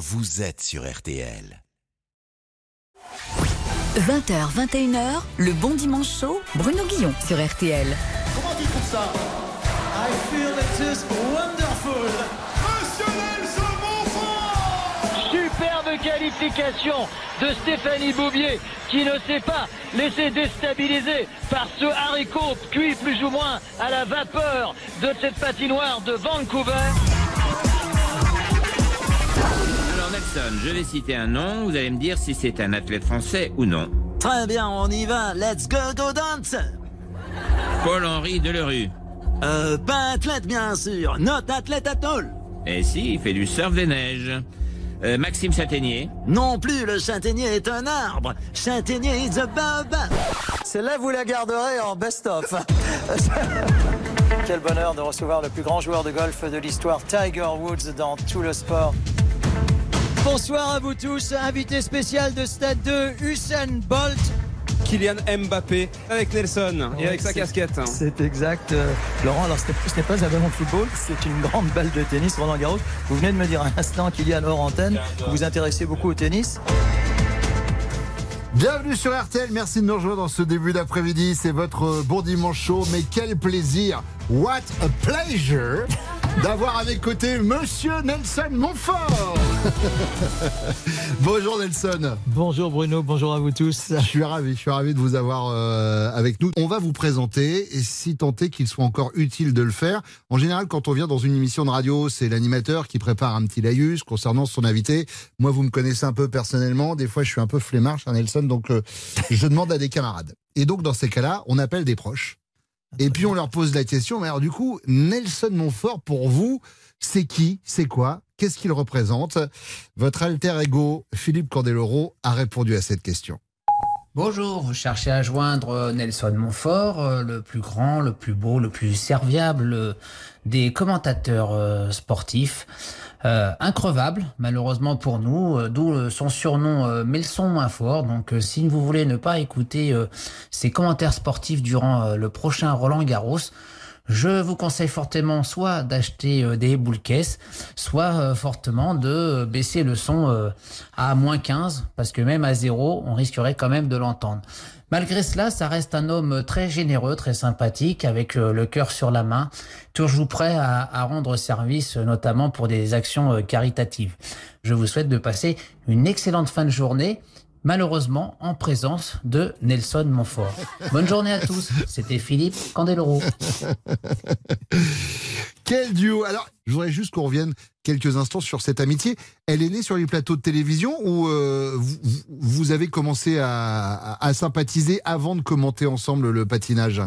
vous êtes sur RTL. 20h, 21h, le bon dimanche chaud, Bruno Guillon sur RTL. Comment tu trouves ça? I feel it is wonderful. Monsieur Nelson Montfort Superbe qualification de Stéphanie Bouvier qui ne s'est pas laissé déstabiliser par ce haricot cuit plus ou moins à la vapeur de cette patinoire de Vancouver. Je vais citer un nom, vous allez me dire si c'est un athlète français ou non. Très bien, on y va. Let's go, go dance. Paul-Henri Delerue. Euh, pas athlète, bien sûr. Notre athlète à tôle. Et si, il fait du surf des neiges. Euh, Maxime Châtaignier. Non plus, le châtaignier est un arbre. Châtaignier is a baobab. Celle-là, vous la garderez en best-of. Quel bonheur de recevoir le plus grand joueur de golf de l'histoire, Tiger Woods, dans tout le sport. Bonsoir à vous tous, invité spécial de Stade 2, Usain Bolt. Kylian Mbappé avec Nelson et avec sa casquette. C'est exact, euh, Laurent. Alors, ce n'est- pas un ballon de football, c'est une grande balle de tennis, Roland Garros. Vous venez de me dire un instant, Kylian, hors antenne, vous vous intéressez beaucoup au tennis. Bienvenue sur RTL, merci de nous rejoindre dans ce début d'après-midi. C'est votre euh, bon dimanche chaud, mais quel plaisir, what a pleasure d'avoir à mes côtés Monsieur Nelson Montfort. Bonjour Nelson. Bonjour Bruno, bonjour à vous tous. Je suis ravi, je suis ravi de vous avoir euh, avec nous. On va vous présenter, et si tant est qu'il soit encore utile de le faire. En général, quand on vient dans une émission de radio, c'est l'animateur qui prépare un petit laïus concernant son invité. Moi, vous me connaissez un peu personnellement. Des fois, je suis un peu flemmard, cher Nelson, donc euh, je demande à des camarades. Et donc, dans ces cas-là, on appelle des proches. Et puis, on leur pose la question. Mais alors, du coup, Nelson Montfort, pour vous, c'est qui C'est quoi Qu'est-ce qu'il représente? Votre alter ego, Philippe Candeloro, a répondu à cette question. Bonjour, vous cherchez à joindre euh, Nelson Montfort, euh, le plus grand, le plus beau, le plus serviable euh, des commentateurs sportifs. Euh, increvable, malheureusement pour nous, euh, d'où euh, son surnom euh, mais le son moins fort. Donc si vous voulez ne pas écouter ses commentaires sportifs durant le prochain Roland Garros, je vous conseille fortement soit d'acheter des boules caisses, soit fortement de baisser le son à moins 15, parce que même à zéro, on risquerait quand même de l'entendre. Malgré cela, ça reste un homme très généreux, très sympathique, avec euh, le cœur sur la main, toujours prêt à, à rendre service, notamment pour des actions euh, caritatives. Je vous souhaite de passer une excellente fin de journée, malheureusement en présence de Nelson Montfort. Bonne journée à tous, c'était Philippe Candeloro. Quel duo Alors, je voudrais juste qu'on revienne quelques instants sur cette amitié. Elle est née sur les plateaux de télévision ou euh, vous, avez commencé à, sympathiser avant de commenter ensemble le patinage?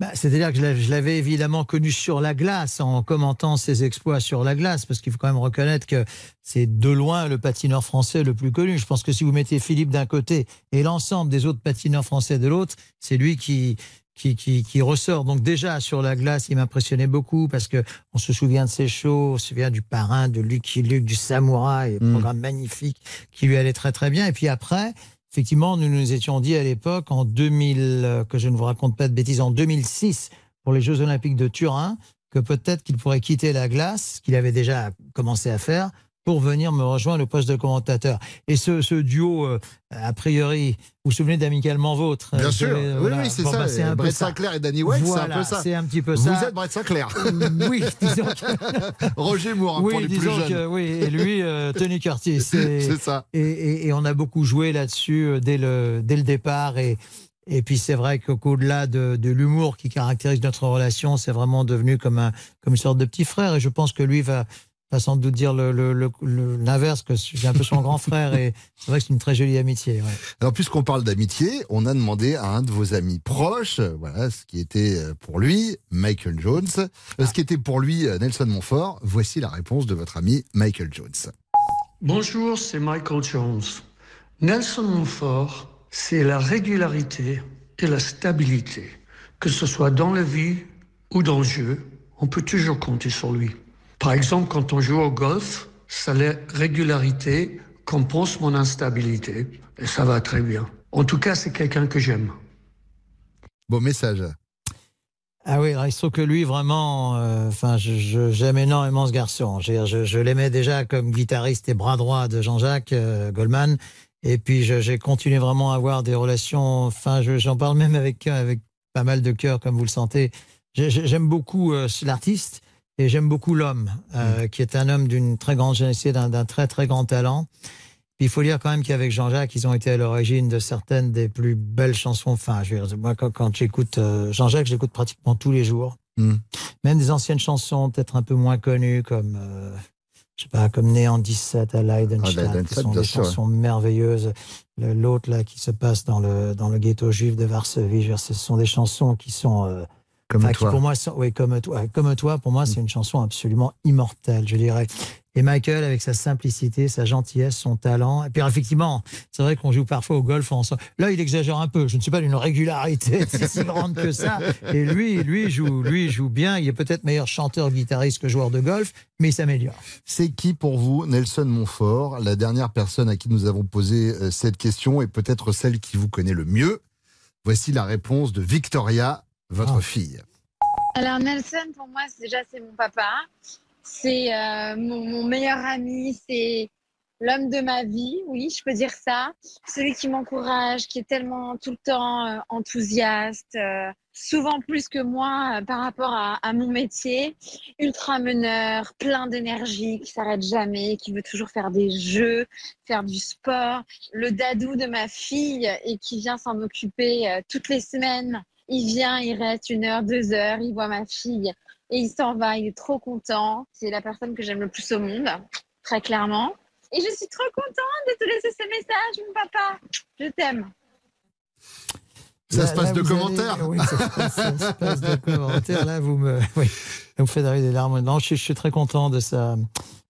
Bah, C'est-à-dire que je l'avais évidemment connu sur la glace en commentant ses exploits sur la glace, parce qu'il faut quand même reconnaître que c'est de loin le patineur français le plus connu. Je pense que si vous mettez Philippe d'un côté et l'ensemble des autres patineurs français de l'autre, c'est lui qui, qui, qui, qui ressort. Donc déjà sur la glace, il m'impressionnait beaucoup parce que on se souvient de ses shows, on se souvient du parrain, de Lucky Luke, du Samouraï, Mm. programme magnifique qui lui allait très très bien. Et puis après, Effectivement, nous nous étions dit à l'époque, en 2000, euh, que je ne vous raconte pas de bêtises, en 2006, pour les Jeux Olympiques de Turin, que peut-être qu'il pourrait quitter la glace, qu'il avait déjà commencé à faire, pour venir me rejoindre au poste de commentateur. Et ce, ce duo, euh, a priori, vous vous souvenez d'Amicalement Vôtre Bien euh, sûr, euh, oui, voilà. oui, c'est Bon, ça. bah, c'est un Brett. Sinclair et Danny White, c'est un peu ça. C'est un petit peu Vous ça. êtes Brett Sinclair. oui, disons que- Roger Moore, hein, pour oui, les plus disons jeunes. que oui, et lui, euh, Tony Curtis. C'est ça. et, et- et on a beaucoup joué là-dessus euh, dès le, dès le départ. Et, et puis c'est vrai qu'au-delà de, de l'humour qui caractérise notre relation, c'est vraiment devenu comme, un, comme une sorte de petit frère. Et je pense que lui va, va sans doute dire le- le- le- le- l'inverse, que je suis un peu son grand frère. Et c'est vrai que c'est une très jolie amitié. ouais. Alors, puisqu'on parle d'amitié, on a demandé à un de vos amis proches, euh, voilà, ce qui était euh, pour lui Michael Jones, euh, ce qui était pour lui euh, Nelson Montfort. Voici la réponse de votre ami Michael Jones. Bonjour, c'est Michael Jones. Nelson Montfort, c'est la régularité et la stabilité. Que ce soit dans la vie ou dans le jeu, on peut toujours compter sur lui. Par exemple, quand on joue au golf, sa la régularité compense mon instabilité et ça va très bien. En tout cas, c'est quelqu'un que j'aime. Bon message. Ah oui, alors il se trouve que lui, vraiment, euh, enfin, je- je- j'aime énormément ce garçon. Je, l'aimais déjà comme guitariste et bras droit de Jean-Jacques euh, Goldman. Et puis, j'ai continué vraiment à avoir des relations. Enfin, je- j'en parle même avec, avec pas mal de cœur, comme vous le sentez. J'ai- j'ai- J'aime beaucoup euh, l'artiste et j'aime beaucoup l'homme, euh, qui est un homme d'une très grande générosité, d'un très, très grand talent. Puis il faut dire quand même qu'avec Jean-Jacques, ils ont été à l'origine de certaines des plus belles chansons. Enfin, je veux dire, moi, quand, quand j'écoute euh, Jean-Jacques, je l'écoute pratiquement tous les jours. Mm. Même des anciennes chansons, peut-être un peu moins connues, comme, euh, je sais pas, comme Néant 17 à Leidenstadt, Ah, qui sont des chansons merveilleuses. Le- L'autre, là, qui se passe dans le, dans le ghetto juif de Varsovie, je veux dire, ce sont des chansons qui sont. Comme enfin, qui toi. pour moi, oui, comme toi. Comme toi, pour moi, c'est une chanson absolument immortelle, je dirais. Et Michael, avec sa simplicité, sa gentillesse, son talent. Et puis, effectivement, c'est vrai qu'on joue parfois au golf ensemble. Là, il exagère un peu. Je ne suis pas d'une régularité si, si grande que ça. Et lui, lui joue, lui joue bien. Il est peut-être meilleur chanteur, guitariste que joueur de golf, mais il s'améliore. C'est qui pour vous Nelson Montfort, la dernière personne à qui nous avons posé euh, cette question et peut-être celle qui vous connaît le mieux? Voici la réponse de Victoria, votre fille. Alors Nelson, pour moi, déjà, c'est mon papa. C'est euh, mon, mon meilleur ami. C'est l'homme de ma vie, oui, je peux dire ça. Celui qui m'encourage, qui est tellement tout le temps euh, enthousiaste, euh, souvent plus que moi euh, par rapport à, à mon métier. Ultra meneur, plein d'énergie, qui s'arrête jamais, qui veut toujours faire des jeux, faire du sport. Le dadou de ma fille et qui vient s'en occuper euh, toutes les semaines. Il vient, il reste une heure, deux heures, il voit ma fille et il s'en va, il est trop content. C'est la personne que j'aime le plus au monde, très clairement. Et je suis trop contente de te laisser ce message, mon papa. Je t'aime. Ça Là- se passe là, de commentaires. allez- Oui, ça se passe, ça se passe de commentaires. Là, vous me, oui, vous me faites arriver des larmes. Non, je, suis- je suis très content de sa,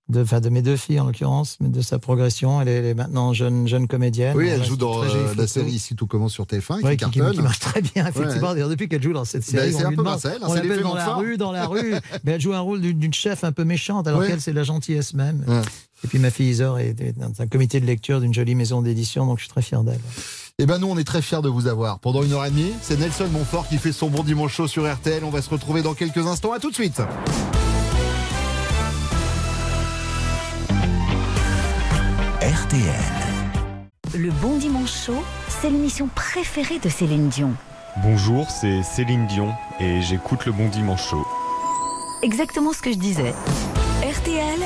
de, enfin, de mes deux filles en l'occurrence, mais de sa progression. Elle est, elle est maintenant jeune, jeune comédienne. Oui, elle joue dans très euh, la série Ici tout commence sur TF1 Ouais, qui qui, qui- marche très bien, effectivement. Ouais. D'ailleurs, depuis qu'elle joue dans cette Ben, série, on un lui peu Marcel, hein, on l'appelle dans la rue, dans la rue. Mais elle joue un rôle d'une chef un peu méchante, alors Ouais. qu'elle, c'est la gentillesse même. Et puis ma fille Isor est, est dans un comité de lecture d'une jolie maison d'édition, donc je suis très fier d'elle. Eh ben nous, on est très fiers de vous avoir. Pendant une heure et demie, c'est Nelson Montfort qui fait son bon dimanche chaud sur RTL. On va se retrouver dans quelques instants. À tout de suite. RTL. Le Bon Dimanche Show, c'est l'émission préférée de Céline Dion. Bonjour, c'est Céline Dion et j'écoute le Bon Dimanche Show. Exactement ce que je disais. RTL,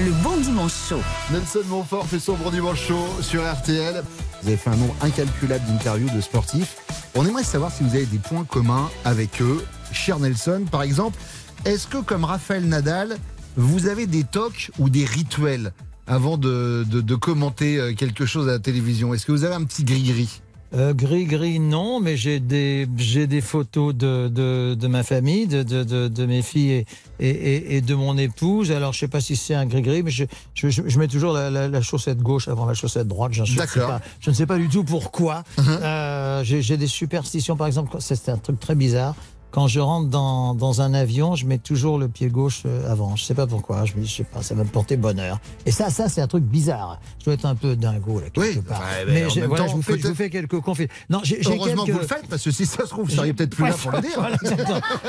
le Bon Dimanche Show. Nelson Montfort fait son bon dimanche chaud sur RTL. Vous avez fait un nombre incalculable d'interviews de sportifs. On aimerait savoir si vous avez des points communs avec eux. Cher Nelson, par exemple, est-ce que comme Raphaël Nadal, vous avez des tocs ou des rituels avant de, de- de commenter euh, quelque chose à la télévision Est-ce que vous avez un petit gris-gris? Euh, gris gris non, mais j'ai des j'ai des photos de, de, de ma famille, de, de, de, mes filles et, et, de mon épouse. Alors je sais pas si c'est un gris gris, mais je, je, mets toujours la, la, la chaussette gauche avant la chaussette droite. Je, je, sais pas, je ne sais pas du tout pourquoi. Euh, j'ai j'ai des superstitions, par exemple, c'est un truc très bizarre. Quand je rentre dans, dans un avion, je mets toujours le pied gauche euh, avant. Je sais pas pourquoi. Je, me- je sais pas. Ça va me porter bonheur. Et ça, ça, c'est un truc bizarre. Je dois être un peu dingo là quelque part. ouais, mais mais en j'ai- même voilà, temps, je vous fais, je vous peut-être- fais quelques conflits. Non, j'ai Heureusement quelques... que vous le faites, parce que si ça se trouve, vous seriez peut-être plus là pour le dire. Voilà.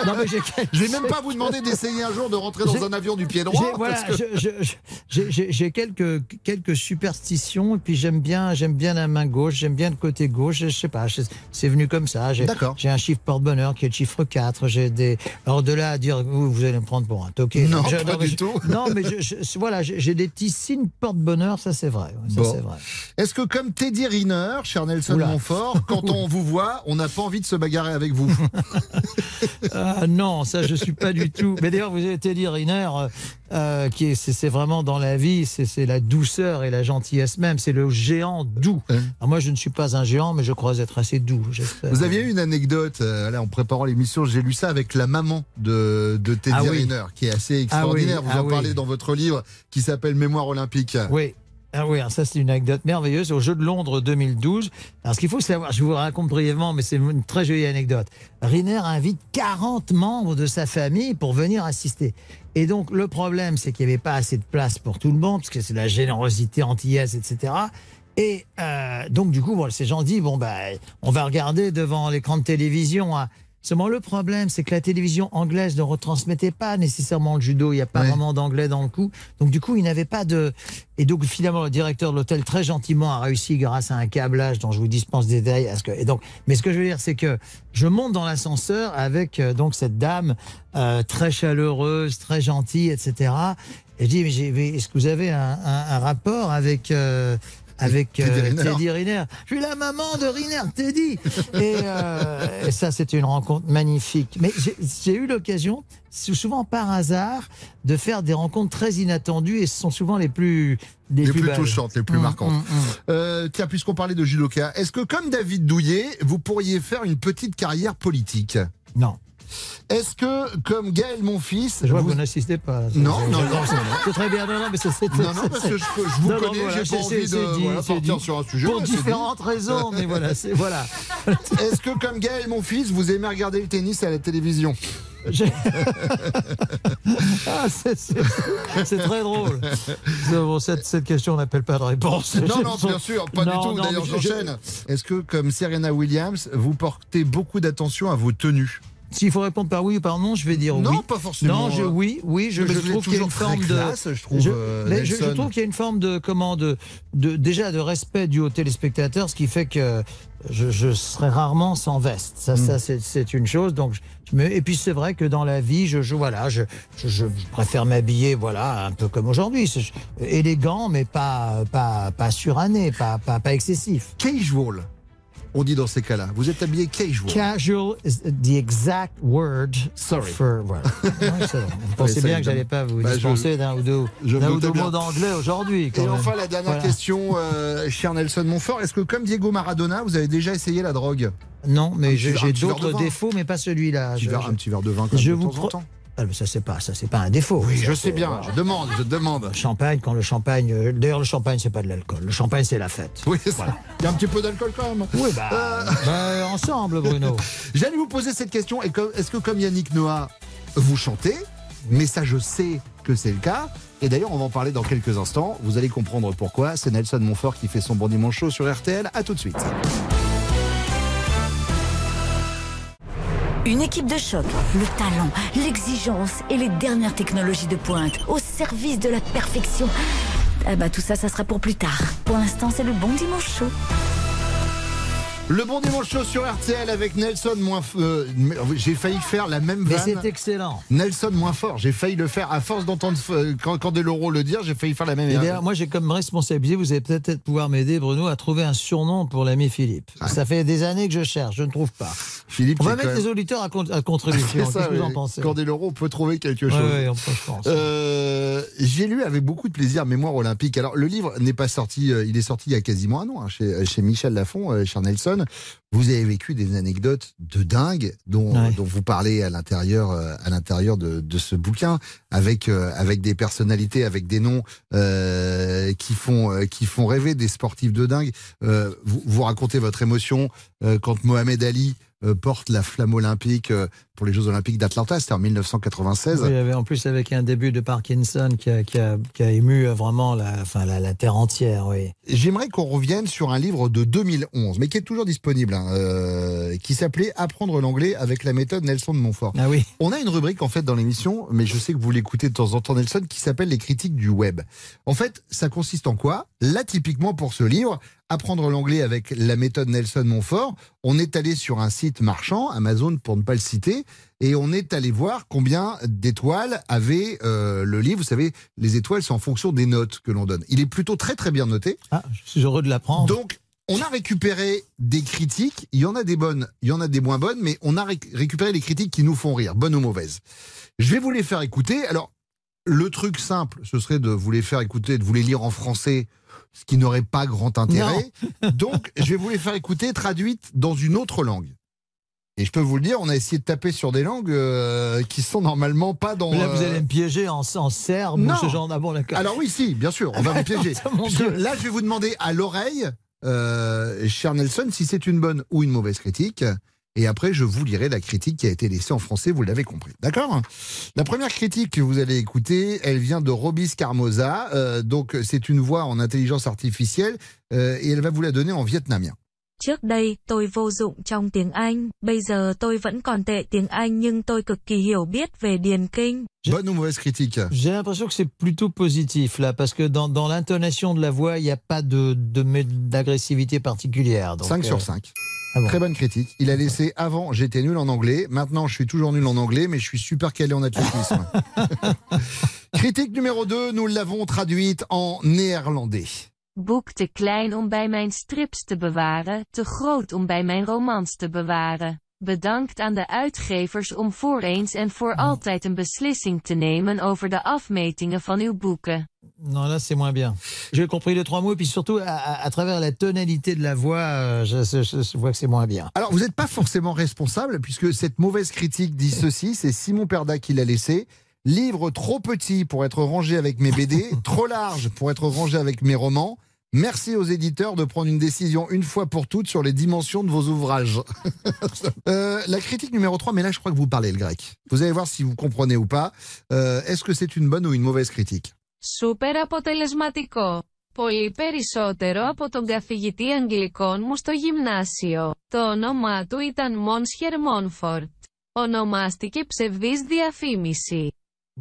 Non, mais quelques- Je vais même pas vous demander d'essayer un jour de rentrer dans un avion du pied droit. J'ai- Voilà, que- quelques, quelques superstitions et puis j'aime bien, j'aime bien la main gauche, j'aime bien le côté gauche. Je, sais pas, c'est venu comme ça. J'ai j'ai un chiffre porte-bonheur qui est le chiffre 4. J'ai des. Alors de là à dire vous, vous allez me prendre pour un toqué. Non, Je- pas du je- tout. Non, mais je- je- voilà, j'ai des petits signes porte-bonheur, ça c'est vrai. Bon. c'est vrai. Est-ce que comme Teddy Riner, cher Nelson Oula. Montfort, quand on vous voit, on n'a pas envie de se bagarrer avec vous Ah non, ça je suis pas du tout. Mais d'ailleurs, vous avez Teddy Riner, euh, euh, qui est, c'est, vraiment dans la vie, c'est, la douceur et la gentillesse même. C'est le géant doux. Alors moi, je ne suis pas un géant, mais je crois être assez doux. Vous aviez eu une anecdote euh, là, en préparant l'émission, j'ai lu ça avec la maman de, de Teddy Ah oui. Riner, qui est assez extraordinaire. Ah oui, vous ah en oui. parlez dans votre livre qui s'appelle Mémoire olympique. Oui. Ah oui, alors ça c'est une anecdote merveilleuse au Jeu de Londres 2012. Alors ce qu'il faut savoir, je vous raconte brièvement, mais c'est une très jolie anecdote. Riner invite 40 membres de sa famille pour venir assister. Et donc le problème, c'est qu'il n'y avait pas assez de place pour tout le monde, parce que c'est la générosité antillaise, etc. Et euh, donc du coup, bon, ces gens disent, bon, ben, on va regarder devant l'écran de télévision. hein. Seulement le problème, c'est que la télévision anglaise ne retransmettait pas nécessairement le judo. Il n'y a pas Ouais. vraiment d'anglais dans le coup. Donc du coup, il n'avait pas de. Et donc finalement, le directeur de l'hôtel très gentiment a réussi grâce à un câblage dont je vous dispense des détails. à ce que... Et donc, mais ce que je veux dire, c'est que je monte dans l'ascenseur avec euh, donc cette dame euh, très chaleureuse, très gentille, etc. Et je dis, mais, j'ai- mais est-ce que vous avez un, un- un rapport avec euh, avec Teddy euh, Riner. Teddy Riner Je suis la maman de Riner, Teddy. Et, euh, et ça, c'était une rencontre magnifique. Mais j'ai- eu l'occasion, sou- souvent par hasard, de faire des rencontres très inattendues et ce sont souvent les plus les, Les plus touchantes, les plus Hum, marquantes. hum, hum. Euh, tiens, puisqu'on parlait de judoka, est-ce que comme David Douillet, vous pourriez faire une petite carrière politique? Non. Est-ce que comme Gaël Monfils, Je vois que vous- vous n'assistez pas. Non, non, non, c'est- non. C'est très bien. Non, non, mais c'est. Non, non, parce que je, je vous Non, connais, voilà, j'ai pas envie de dit, voilà, partir sur un sujet. Pour différentes raisons, mais voilà, c'est voilà. Est-ce que comme Gaël Monfils, vous aimez regarder le tennis à la télévision? Ah, c'est- très drôle. Bon, cette, cette question n'appelle pas de réponse. Non, non, bien sûr, pas Non, du tout. D'ailleurs, mais je- j'enchaîne. Est-ce que, comme Serena Williams, vous portez beaucoup d'attention à vos tenues? S'il faut répondre par oui ou par non, je vais dire Non, oui. pas forcément. Non, je, oui, oui, je, je trouve qu'il y a une forme de. je trouve, je, euh, je- trouve qu'il y a une forme de comment de, de déjà de respect dû aux téléspectateurs, ce qui fait que je, je serai rarement sans veste. Ça, Hmm. ça c'est- c'est une chose. Donc, et puis c'est vrai que dans la vie, je, je voilà, je, je, je préfère m'habiller voilà un peu comme aujourd'hui, C'est- élégant mais pas pas pas suranné, pas pas, pas excessif. Casual, on dit dans ces cas-là. Vous êtes habillé casual. Casual is the exact word Sorry. for. Ouais. Vous pensez bien que j'allais pas vous Bah, dispenser d'un ou deux, ou deux mots d'anglais aujourd'hui. Et même. enfin, la dernière Voilà. question, euh, cher Nelson Montfort. Est-ce que, comme Diego Maradona, vous avez déjà essayé la drogue? Non, mais j'ai d'autres défauts, mais pas celui-là. un petit, verre, je- un petit verre de vin quand je vous Ah, mais ça c'est pas ça c'est pas un défaut. Oui, je sais bien. voilà. Je demande, je demande. Champagne quand le champagne. euh, D'ailleurs le champagne c'est pas de l'alcool. Le champagne c'est la fête. Oui, ça- il y a un petit peu d'alcool quand même. Oui bah, Euh. bah, ensemble Bruno. J'allais vous poser cette question. Est-ce que, comme Yannick Noah, vous chantez Mais ça, je sais que c'est le cas. Et d'ailleurs, on va en parler dans quelques instants. Vous allez comprendre pourquoi. C'est Nelson Montfort qui fait son bon dimanche chaud sur RTL. À tout de suite. Une équipe de choc, le talent, l'exigence et les dernières technologies de pointe au service de la perfection. Eh ben, tout ça, ça sera pour plus tard. Pour l'instant, c'est le bon dimanche chaud. Le bon dimanche chaud sur RTL avec Nelson moins. f- euh, J'ai failli faire la même Mais vanne. c'est excellent. Nelson moins fort. J'ai failli le faire à force d'entendre euh, quand le dire. J'ai failli faire la même. Et d'ailleurs, moi j'ai comme responsabilité, vous allez peut-être pouvoir m'aider Bruno à trouver un surnom pour l'ami Philippe. Ça fait des années que je cherche, je ne trouve pas. Philippe, On va mettre quand les même- auditeurs à, con- à contribution. C'est ça, Qu'est-ce que vous en pensez Candeloro peut trouver quelque chose. ouais, on peut, je pense. Euh, J'ai lu avec beaucoup de plaisir Mémoire olympique. Alors le livre n'est pas sorti, euh, il est sorti il y a quasiment un an hein, chez, chez Michel Lafon, euh, chez Nelson. Vous avez vécu des anecdotes de dingue dont, Ouais. dont vous parlez à l'intérieur, euh, à l'intérieur de, de ce bouquin, avec euh, avec des personnalités, avec des noms euh, qui font euh, qui font rêver des sportifs de dingue. Vous, vous racontez votre émotion quand Mohamed Ali porte la flamme olympique euh, pour les Jeux Olympiques d'Atlanta, c'était en 1996. Oui, il y avait en plus avec un début de Parkinson qui a, qui a, qui a ému euh, vraiment la, enfin, la, la terre entière. Oui. J'aimerais qu'on revienne sur un livre de 2011, mais qui est toujours disponible, hein, euh, qui s'appelait Apprendre l'anglais avec la méthode Nelson de Montfort. Ah oui. On a une rubrique en fait dans l'émission, mais je sais que vous l'écoutez de temps en temps Nelson, qui s'appelle les critiques du web. En fait, ça consiste en quoi? Là, typiquement pour ce livre, Apprendre l'anglais avec la méthode Nelson Montfort, on est allé sur un site marchand, Amazon pour ne pas le citer, et on est allé voir combien d'étoiles avait euh, le livre. Vous savez, les étoiles, c'est en fonction des notes que l'on donne. Il est plutôt très très bien noté. Ah, je suis heureux de l'apprendre. Donc, on a récupéré des critiques. Il y en a des bonnes, il y en a des moins bonnes, mais on a ré- récupéré les critiques qui nous font rire, bonnes ou mauvaises. Je vais vous les faire écouter. Alors, le truc simple, ce serait de vous les faire écouter, de vous les lire en français, ce qui n'aurait pas grand intérêt. Donc, je vais vous les faire écouter traduites dans une autre langue. Et je peux vous le dire, on a essayé de taper sur des langues euh, qui sont normalement pas dans. Mais là, vous euh, allez me piéger en, en serbe Non. ou ce genre d'abord alors oui, si, bien sûr, on va vous piéger. Dieu. là, je vais vous demander à l'oreille, euh, cher Nelson, si c'est une bonne ou une mauvaise critique. Et après, je vous lirai la critique qui a été laissée en français, vous l'avez compris. D'accord? La première critique que vous allez écouter, elle vient de Robis Carmoza. Euh, donc, c'est une voix en intelligence artificielle euh, et elle va vous la donner en vietnamien. Trước đây, tôi vô dụng trong tiếng Anh, bây giờ tôi vẫn còn tệ tiếng Anh nhưng tôi cực kỳ hiểu biết về điền kinh. Bonne ou mauvaise critique? J'ai l'impression que c'est plutôt positif là, parce que dans, dans l'intonation de la voix, il n'y a pas de de- d'agressivité particulière. donc, 5 sur euh, 5. Ah bon. Très bonne critique. Il a laissé avant, j'étais nul en anglais. Maintenant, je suis toujours nul en anglais, mais je suis super calé en athlétisme. critique numéro 2, nous l'avons traduite en néerlandais. Boek te klein om bij mijn strips te bewaren, te groot om bij mijn romans te bewaren. Bedankt aan de uitgevers om voor eens en voor altijd een beslissing te nemen over de afmetingen van uw boeken. Non, là, c'est moins bien. J'ai compris les trois mots, et puis surtout, à, à- à travers la tonalité de la voix, euh, je, je- je- je vois que c'est moins bien. Alors, vous n'êtes pas forcément responsable, puisque cette mauvaise critique dit ceci, c'est Simon Perda qui l'a laissé. Livre trop petit pour être rangé avec mes BD, trop large pour être rangé avec mes romans. Merci aux éditeurs de prendre une décision une fois pour toutes sur les dimensions de vos ouvrages. Euh, la critique numéro 3, mais là je crois que vous parlez le grec. Vous allez voir si vous comprenez ou pas. Euh, Est-ce que c'est une bonne ou une mauvaise critique Σούπερ αποτελεσματικό. Πολύ περισσότερο από τον καθηγητή Αγγλικών μου στο γυμνάσιο. Το όνομά του ήταν Μόνσχερ Μόνφορτ. Ονομάστηκε ψευδής διαφήμιση.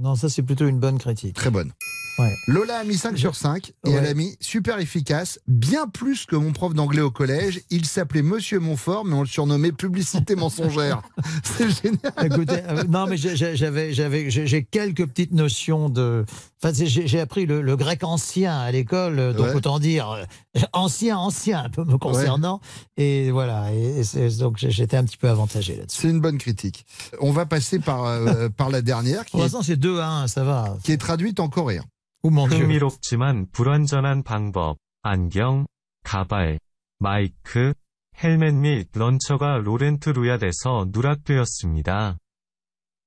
Non, ça, c'est plutôt une bonne critique. Très bonne. Ouais. Lola a mis 5 sur 5 et Ouais. elle a mis super efficace, bien plus que mon prof d'anglais au collège. Il s'appelait Monsieur Montfort, mais on le surnommait publicité mensongère. C'est génial. Écoutez, euh, non, mais j'avais, j'avais, j'ai quelques petites notions de. Enfin, j'ai appris le, le grec ancien à l'école, euh, donc Ouais. autant dire euh, ancien, ancien, un peu me concernant. Et voilà, et, donc j'étais un petit peu avantagé là-dessus. C'est une bonne critique. On va passer par, euh, par la dernière qui Pour l'instant, c'est 2 à 1, ça va. qui est traduite en coréen. Oh. 흥미롭지만 불완전한 방법, 안경, 가발, 마이크, 헬멧 및 런처가 로렌트 루얏에서 누락되었습니다.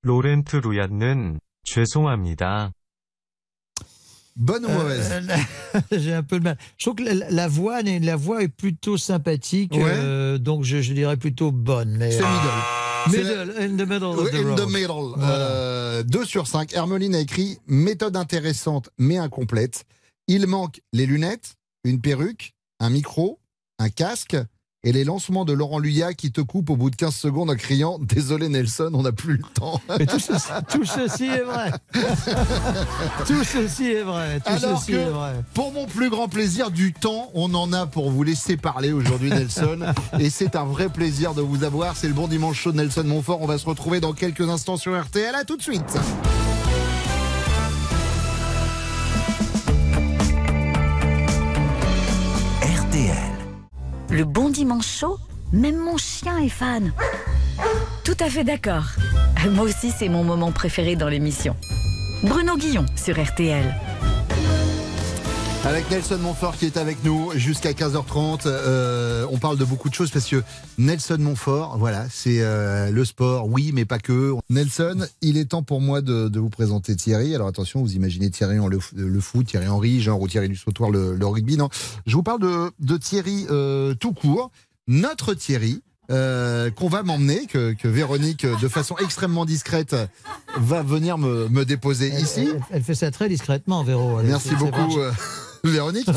로렌트 루얏는 죄송합니다. Bonne ou mauvaise Euh, J'ai un peu de mal. Je trouve que la, la voix, la voix est plutôt sympathique, Ouais. euh, donc je, je dirais plutôt bonne. Mais, C'est euh, middle. Middle, in the middle of the In road. the middle. Voilà. Euh, 2 sur 5. Hermeline a écrit méthode intéressante mais incomplète. Il manque les lunettes, une perruque, un micro, un casque et les lancements de Laurent Luyat qui te coupe au bout de 15 secondes en criant Désolé Nelson, on n'a plus le temps. Mais tout ceci, tout ceci est vrai. tout ceci est vrai. Tout Alors ceci que, est vrai. pour mon plus grand plaisir du temps, on en a pour vous laisser parler aujourd'hui, Nelson. et c'est un vrai plaisir de vous avoir. C'est le bon dimanche chaud de Nelson Montfort. On va se retrouver dans quelques instants sur RTL. À tout de suite. Le bon dimanche chaud, même mon chien est fan. Tout à fait d'accord. Moi aussi, c'est mon moment préféré dans l'émission. Bruno Guillon sur RTL. Avec Nelson Montfort qui est avec nous jusqu'à 15h30. Euh, on parle de beaucoup de choses parce que Nelson Montfort, voilà, c'est euh, le sport, oui, mais pas que. Nelson, il est temps pour moi de, de vous présenter Thierry. Alors attention, vous imaginez Thierry en le, le foot, Thierry Henry, genre ou Thierry du sautoir, le, le rugby. Non, je vous parle de, de Thierry euh, tout court. Notre Thierry. euh, qu'on va m'emmener, que, que Véronique, de façon extrêmement discrète, va venir me, me déposer Elle, ici. elle- elle fait ça très discrètement, Véro. Elle- Merci beaucoup, Véronique.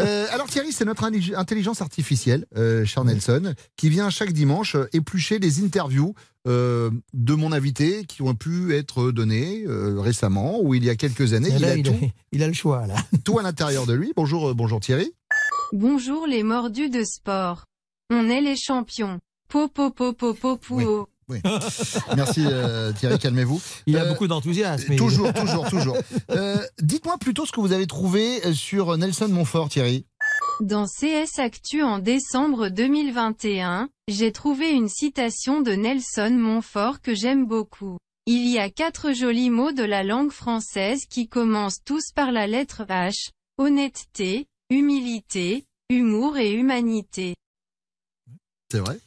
Euh, alors Thierry, c'est notre intellig- intelligence artificielle, euh, cher Nelson, qui vient chaque dimanche euh, éplucher les interviews euh, de mon invité qui ont pu être données euh, récemment ou il y a quelques années. Il a il, tout, a, il a le choix, là. tout à l'intérieur de lui. Bonjour, euh, bonjour Thierry. Bonjour les mordus de sport. On est les champions. Po po po po po po. Oui. Merci euh, Thierry, calmez-vous. Il a Euh, beaucoup d'enthousiasme. il- Toujours, toujours, toujours. Euh, Dites-moi plutôt ce que vous avez trouvé sur Nelson Montfort, Thierry. Dans CS Actu en décembre 2021, j'ai trouvé une citation de Nelson Montfort que j'aime beaucoup. Il y a quatre jolis mots de la langue française qui commencent tous par la lettre H. Honnêteté, humilité, humour et humanité. C'est vrai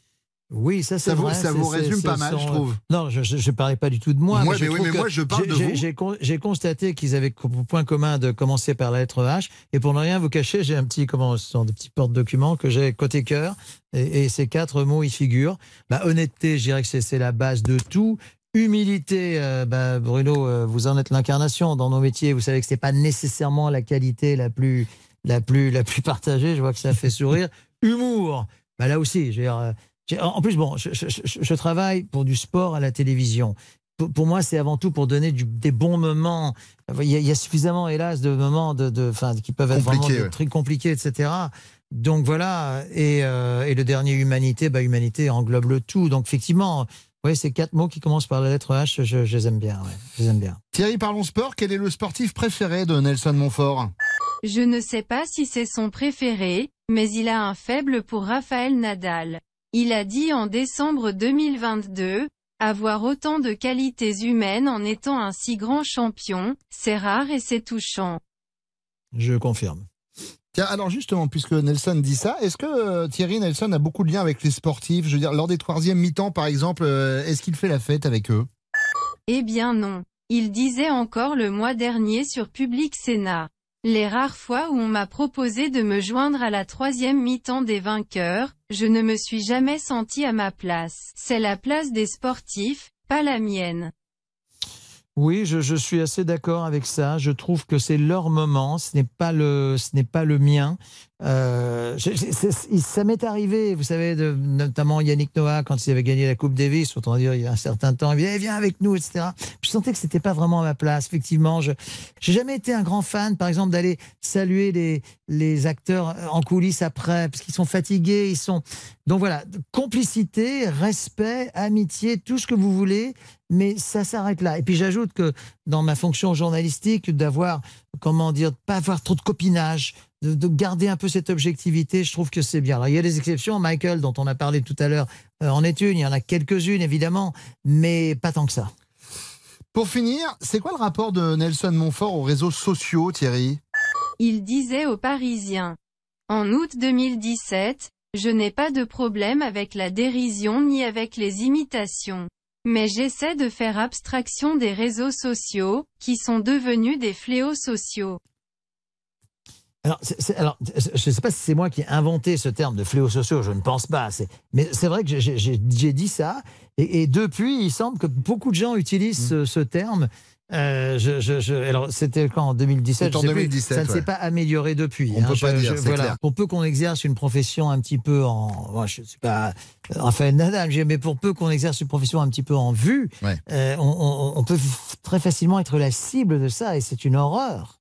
Oui, ça c'est Ça vous- vrai. ça vous résume ce pas mal, je trouve. Non, je ne parlais pas du tout de moi. Moi, je mais oui, trouve mais moi, je parle j'ai- de vous. J'ai con- j'ai constaté qu'ils avaient pour point commun de commencer par la lettre H. Et pour ne rien vous cacher, j'ai un petit, comment, ce sont des petits porte-documents que j'ai côté cœur. Et, et ces quatre mots y figurent. Bah, honnêteté, je dirais que c'est la base de tout. Humilité, euh, bah, Bruno, euh, vous en êtes l'incarnation dans nos métiers. Vous savez que c'est pas nécessairement la qualité la plus, la plus, la plus partagée. Je vois que ça fait sourire. Humour. bah là aussi, je veux dire, euh, j'ai- en plus, bon, je, je- je- je travaille pour du sport à la télévision. Pour, pour moi, c'est avant tout pour donner du- des bons moments. Il y, a, il y a suffisamment, hélas, de moments de, de, enfin, qui peuvent être Compliqués, vraiment ouais. très compliqués, etc. Donc voilà, et, euh, et le dernier humanité, bah, humanité englobe le tout. Donc effectivement, oui, ces quatre mots qui commencent par la lettre H, je, je les aime bien. ouais, je les aime bien. Thierry, parlons sport. Quel est le sportif préféré de Nelson Montfort? Je ne sais pas si c'est son préféré, mais il a un faible pour Raphaël Nadal. Il a dit en décembre 2022, avoir autant de qualités humaines en étant un si grand champion, c'est rare et c'est touchant. Je confirme. Tiens, alors justement, puisque Nelson dit ça, est-ce que euh, Thierry Nelson a beaucoup de liens avec les sportifs? Je veux dire, lors des troisièmes mi-temps, par exemple, euh, est-ce qu'il fait la fête avec eux? Eh bien non. Il disait encore le mois dernier sur Public Sénat. Les rares fois où on m'a proposé de me joindre à la troisième mi-temps des vainqueurs, je ne me suis jamais senti à ma place. C'est la place des sportifs, pas la mienne. Oui, je, suis assez d'accord avec ça. Je trouve que c'est leur moment, ce n'est pas le, ce n'est pas le mien. Euh, je- je- ça m'est arrivé, vous savez, de, notamment Yannick Noah quand il avait gagné la Coupe Davis, autant dire il y a un certain temps, il disait Eh, viens avec nous, etc. Je sentais que c'était pas vraiment à ma place. Effectivement, je j'ai jamais été un grand fan, par exemple, d'aller saluer les les acteurs en coulisses après, parce qu'ils sont fatigués, ils sont donc voilà, complicité, respect, amitié, tout ce que vous voulez, mais ça s'arrête là. Et puis j'ajoute que dans ma fonction journalistique, d'avoir, comment dire, de pas avoir trop de copinage, de, de garder un peu cette objectivité, je trouve que c'est bien. Alors il y a des exceptions, Michael, dont on a parlé tout à l'heure, euh, en est une, il y en a quelques-unes évidemment, mais pas tant que ça. Pour finir, c'est quoi le rapport de Nelson Montfort aux réseaux sociaux, Thierry? Il disait aux Parisiens. En août 2017, je n'ai pas de problème avec la dérision ni avec les imitations. Mais j'essaie de faire abstraction des réseaux sociaux, qui sont devenus des fléaux sociaux. Alors, alors, je ne sais pas si c'est moi qui ai inventé ce terme de fléaux sociaux, je ne pense pas. Mais c'est vrai que j'ai- dit ça, et, et depuis, il semble que beaucoup de gens utilisent ce, ce terme. Euh, je, je- je- alors, c'était quand en 2017 C'est en je sais plus. 2017, Ça ne s'est ouais. pas amélioré depuis. On peut Je- pas dire, voilà. clair. Pour peu qu'on exerce une profession un petit peu en, moi, je ne suis pas Raphaël Nadal, mais pour peu qu'on exerce une profession un petit peu en vue, euh, on, on- on peut très facilement être la cible de ça, et c'est une horreur.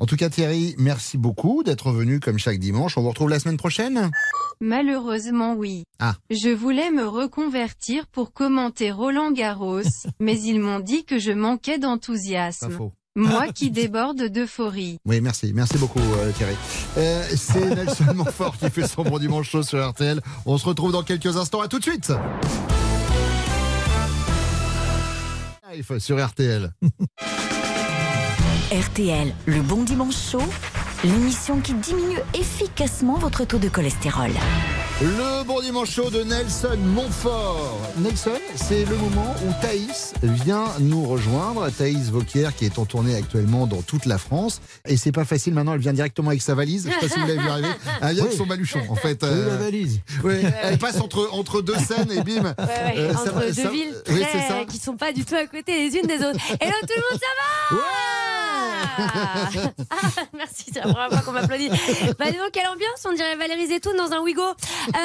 En tout cas, Thierry, merci beaucoup d'être venu comme chaque dimanche. On vous retrouve la semaine prochaine Malheureusement oui. Ah. Je voulais me reconvertir pour commenter Roland Garros, mais ils m'ont dit que je manquais d'enthousiasme. Moi qui déborde d'euphorie. Oui, merci. Merci beaucoup, euh, Thierry. Euh, c'est Nelson Montfort qui fait son bon dimanche chaud sur RTL. On se retrouve dans quelques instants. À tout de suite. Live sur RTL. RTL, le bon dimanche chaud, l'émission qui diminue efficacement votre taux de cholestérol. Le bon dimanche chaud de Nelson Montfort. Nelson, c'est le moment où Thaïs vient nous rejoindre. Thaïs Vauquier qui est en tournée actuellement dans toute la France. Et c'est pas facile maintenant, elle vient directement avec sa valise. Je sais pas si vous l'avez vu arriver. Elle vient avec Oui. son baluchon en fait. Oui, Euh, la valise. oui, elle passe entre, entre deux scènes et bim. Ouais, ouais, Euh, entre va- deux ça- villes oui, très- c'est ça. qui sont pas du tout à côté les unes des autres. Hello tout le monde, ça va? Ah, Merci, c'est la première fois qu'on m'applaudit. Bah dis donc, quelle ambiance, on dirait Valérie Zetoun dans un Wigo. Euh, ça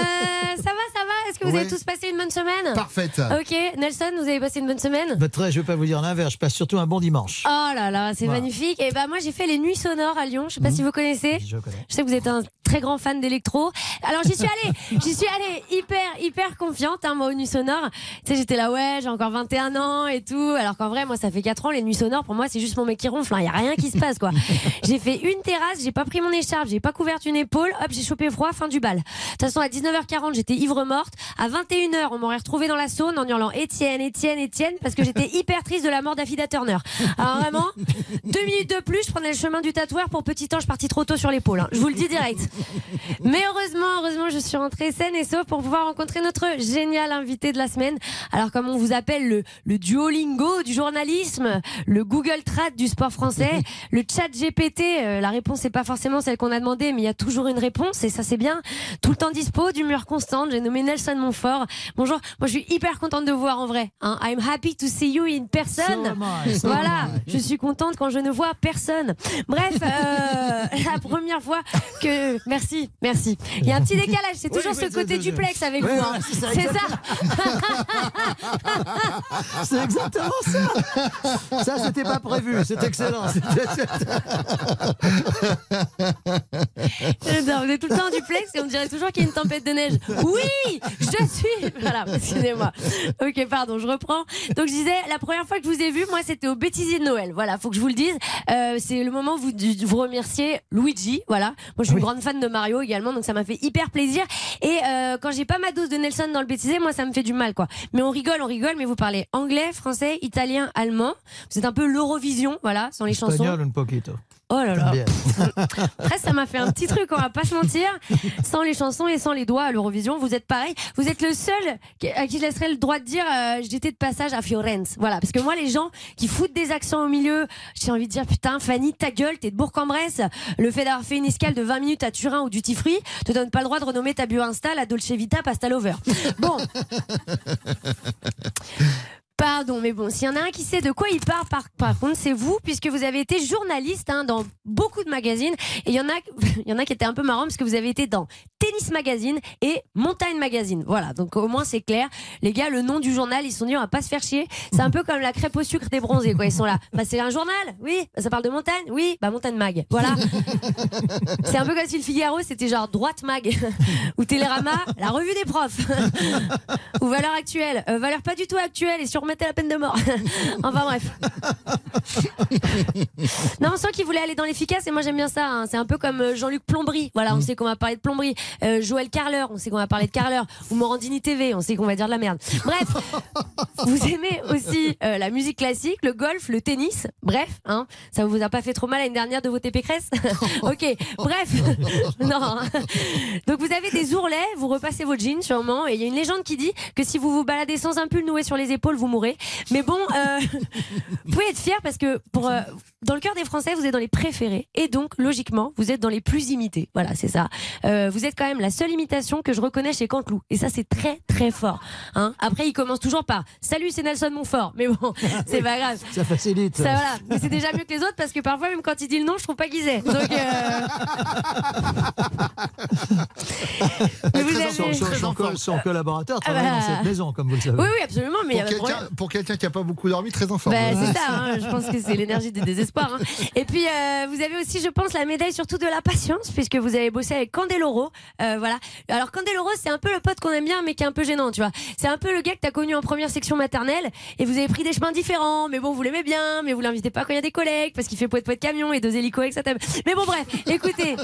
va, ça va? Est-ce que vous Ouais. avez tous passé une bonne semaine? Parfaite. Ok, Nelson, vous avez passé une bonne semaine? Bah, très, je vais pas vous dire l'inverse, je passe surtout un bon dimanche. Oh là là, c'est Voilà. magnifique. Et bah moi j'ai fait les nuits sonores à Lyon. Je sais pas si vous connaissez. Je connais. Je sais que vous êtes un très grand fan d'électro. Alors j'y suis allée, j'y suis allée hyper hyper confiante hein, moi aux nuits sonores. Tu sais j'étais là ouais j'ai encore 21 ans et tout. Alors qu'en vrai moi ça fait 4 ans les nuits sonores pour moi c'est juste mon mec qui ronfle. Il y a rien qui se passe quoi. J'ai fait une terrasse, j'ai pas pris mon écharpe, j'ai pas couvert une épaule. Hop j'ai chopé froid fin du bal. De toute façon à 19h40 j'étais ivre morte. À 21h on m'aurait retrouvé dans la saune en hurlant Étienne Étienne Étienne parce que j'étais hyper triste de la mort d'Affida Turner. Alors vraiment deux minutes de plus je prenais le chemin du tatoueur pour petit ange parti trop tôt sur l'épaule. hein. Je vous le dis direct. Mais heureusement, heureusement, je suis rentrée saine et sauve pour pouvoir rencontrer notre génial invité de la semaine. Alors, comme on vous appelle le, le Duolingo du journalisme, le Google Trad du sport français, le chat GPT, euh, la réponse n'est pas forcément celle qu'on a demandé, mais il y a toujours une réponse et ça c'est bien. Tout le temps dispo, d'humeur constante. J'ai nommé Nelson Montfort. Bonjour, moi je suis hyper contente de vous voir en vrai. hein. I'm happy to see you in person. So am I, so voilà, am I. je suis contente quand je ne vois personne. Bref, euh, la première fois que... Merci, merci. Il y a un petit décalage, c'est toujours oui, ce côté duplex avec Oui, vous. voilà, hein. c'est ça, C'est ça. C'est exactement ça. Ça, c'était pas prévu. C'est excellent. J'adore, vous êtes tout le temps en duplex et on dirait toujours qu'il y a une tempête de neige. Oui, je suis. Voilà, excusez-moi. Ok, pardon, je reprends. Donc je disais, la première fois que je vous ai vu, moi, c'était au bêtisier de Noël. Voilà, faut que je vous le dise. Euh, c'est le moment où vous, vous remerciez Luigi. Voilà, moi, je suis une grande fan de Mario également, donc ça m'a fait hyper plaisir. Et euh, quand j'ai pas ma dose de Nelson dans le bêtisier, moi, ça me fait du mal, quoi. Mais on rigole, on rigole. Mais vous parlez anglais, français, italien, allemand. Vous êtes un peu l'Eurovision, voilà, sans les chansons. Espagnol un poquito. Oh là là. Après, ça m'a fait un petit truc, on va pas se mentir. Sans les chansons et sans les doigts à l'Eurovision, vous êtes pareil. Vous êtes le seul à qui je laisserais le droit de dire euh, j'étais de passage à Firenze. Voilà, parce que moi, les gens qui foutent des accents au milieu, j'ai envie de dire putain, Fanny, ta gueule, t'es de Bourg-en-Bresse. Le fait d'avoir fait une escale de 20 minutes à Turin ou Duty Free te donne pas le droit de renommer ta bio Insta la Dolce Vita Pasta Lover. Bon. Pardon, mais bon, s'il y en a un qui sait de quoi il parle, par, par contre, c'est vous, puisque vous avez été journaliste hein, dans beaucoup de magazines. Et il y en a, il y en a qui étaient un peu marrants parce que vous avez été dans Tennis Magazine et Montagne Magazine. Voilà, donc au moins c'est clair. Les gars, le nom du journal, ils se sont dit on va pas se faire chier. C'est un peu comme la crêpe au sucre des bronzés, quoi. Ils sont là. Bah c'est un journal, oui. Bah, ça parle de montagne, oui. Bah Montagne Mag, voilà. c'est un peu comme si le Figaro c'était genre Droite Mag ou Télérama, la revue des profs ou Valeur Actuelle, Euh, valeur pas du tout actuelle et la peine de mort. enfin bref. non, on sent qu'il voulait aller dans l'efficace et moi j'aime bien ça. hein. C'est un peu comme euh, Jean-Luc Plomberie. Voilà, on sait qu'on va parler de plomberie. Euh, Joël Carleur, on sait qu'on va parler de Carleur. Ou Morandini TV, on sait qu'on va dire de la merde. Bref, vous aimez aussi euh, la musique classique, le golf, le tennis. Bref, hein, ça vous a pas fait trop mal l'année dernière de voter Pécresse Ok, bref. non. hein. Donc vous avez des ourlets, vous repassez vos jeans sûrement, et il y a une légende qui dit que si vous vous baladez sans un pull noué sur les épaules, vous mourrez. Mais bon, euh, vous pouvez être fier parce que pour euh, dans le cœur des Français, vous êtes dans les préférés, et donc logiquement, vous êtes dans les plus imités. Voilà, c'est ça. Euh, vous êtes quand même la seule imitation que je reconnais chez Canteloup, et ça c'est très très fort. Hein Après, il commence toujours par Salut, c'est Nelson Montfort, mais bon, c'est pas grave. Ça facilite. Ça, voilà. Mais c'est déjà mieux que les autres parce que parfois, même quand il dit le nom, je trouve pas qu'ils aient. Donc, euh, Mais vous avez- Son, son forme. son collaborateur Ah travaille bah. dans cette maison, comme vous le savez. Oui, oui, absolument, mais il y a quelqu'un. Pour quelqu'un qui n'a pas beaucoup dormi, très en forme. Bah, c'est ça, hein, je pense que c'est l'énergie du désespoir. hein. Et puis, euh, vous avez aussi, je pense, la médaille surtout de la patience, puisque vous avez bossé avec Candeloro. Euh, voilà. Alors, Candeloro, c'est un peu le pote qu'on aime bien, mais qui est un peu gênant, tu vois. C'est un peu le gars que t'as connu en première section maternelle, et vous avez pris des chemins différents, mais bon, vous l'aimez bien, mais vous l'invitez pas quand il y a des collègues, parce qu'il fait poète poète camion et deux hélicos avec sa table. Mais bon, bref, écoutez,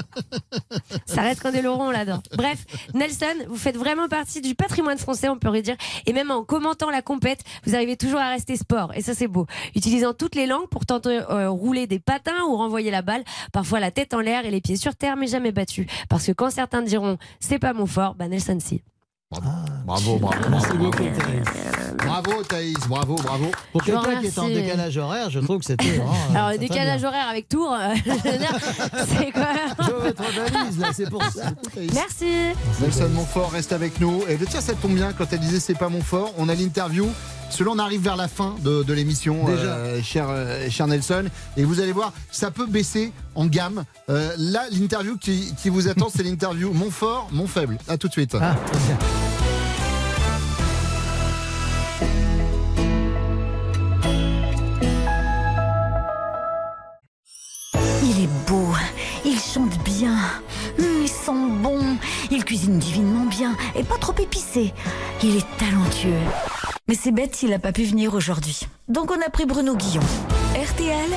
ça reste Candeloro, on l'adore. Bref, Nelson, vous faites vraiment partie du patrimoine français, on pourrait dire, et même en commentant la compète, vous arrivez toujours à rester sport, et ça c'est beau. Utilisant toutes les langues pour tenter euh, rouler des patins ou renvoyer la balle, parfois la tête en l'air et les pieds sur terre, mais jamais battu. Parce que quand certains diront c'est pas mon fort, bah Nelson si. Bravo, bravo, bravo. beaucoup, Thaïs. Bravo Thaïs, bravo, bravo. Pour vous quelqu'un qui est en décalage horaire, je trouve que c'était. vraiment, euh, Alors, décalage horaire avec Tours, euh, c'est quoi Je veux votre valise, là, c'est pour ça. Merci. Nelson Montfort reste avec nous. Et tiens, ça tombe bien quand elle disait c'est pas mon fort. On a l'interview. Selon on arrive vers la fin de, de l'émission, euh, cher, euh, cher Nelson. Et vous allez voir, ça peut baisser en gamme. Euh, là, l'interview qui, qui vous attend, c'est l'interview mon fort, mon faible. À tout de suite. Ah, très bien. Il est beau, il chante bien, hum, il sent bon, il cuisine divinement bien et pas trop épicé. Il est talentueux. Mais c'est bête s'il n'a pas pu venir aujourd'hui. Donc on a pris Bruno Guillon. RTL,